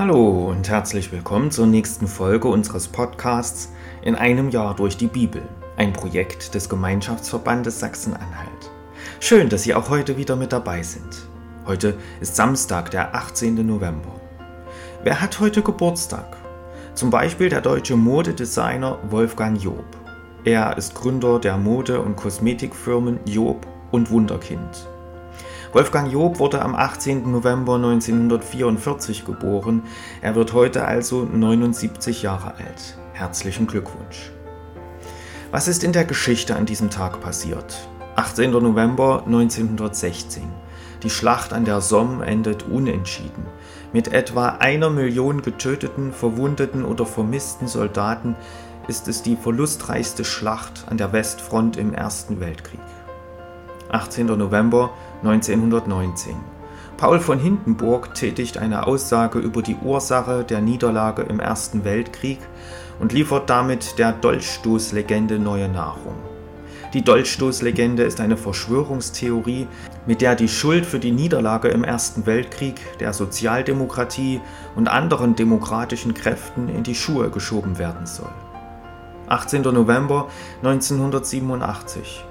Hallo und herzlich willkommen zur nächsten Folge unseres Podcasts In einem Jahr durch die Bibel, ein Projekt des Gemeinschaftsverbandes Sachsen-Anhalt. Schön, dass Sie auch heute wieder mit dabei sind. Heute ist Samstag, der 18. November. Wer hat heute Geburtstag? Zum Beispiel der deutsche Modedesigner Wolfgang Job. Er ist Gründer der Mode- und Kosmetikfirmen Job und Wunderkind. Wolfgang Job wurde am 18. November 1944 geboren. Er wird heute also 79 Jahre alt. Herzlichen Glückwunsch. Was ist in der Geschichte an diesem Tag passiert? 18. November 1916. Die Schlacht an der Somme endet unentschieden. Mit etwa einer Million getöteten, verwundeten oder vermissten Soldaten ist es die verlustreichste Schlacht an der Westfront im Ersten Weltkrieg. 18. November 1919. Paul von Hindenburg tätigt eine Aussage über die Ursache der Niederlage im Ersten Weltkrieg und liefert damit der Dolchstoßlegende neue Nahrung. Die Dolchstoßlegende ist eine Verschwörungstheorie, mit der die Schuld für die Niederlage im Ersten Weltkrieg der Sozialdemokratie und anderen demokratischen Kräften in die Schuhe geschoben werden soll. 18. November 1987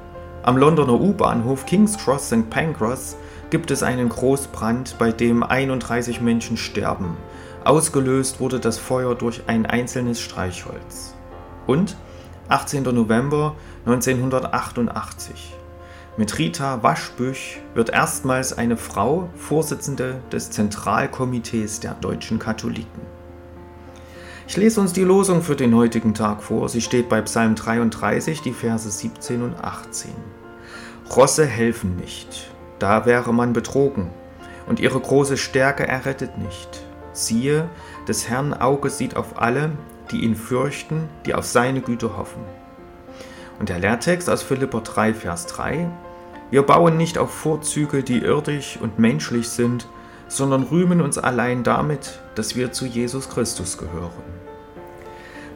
am Londoner U-Bahnhof King's Cross St. Pancras gibt es einen Großbrand, bei dem 31 Menschen sterben. Ausgelöst wurde das Feuer durch ein einzelnes Streichholz. Und 18. November 1988. Mit Rita Waschbüch wird erstmals eine Frau Vorsitzende des Zentralkomitees der deutschen Katholiken. Ich lese uns die Losung für den heutigen Tag vor. Sie steht bei Psalm 33, die Verse 17 und 18. Rosse helfen nicht, da wäre man betrogen, und ihre große Stärke errettet nicht. Siehe, des Herrn Auge sieht auf alle, die ihn fürchten, die auf seine Güte hoffen. Und der Lehrtext aus Philipper 3, Vers 3. Wir bauen nicht auf Vorzüge, die irdisch und menschlich sind, sondern rühmen uns allein damit, dass wir zu Jesus Christus gehören.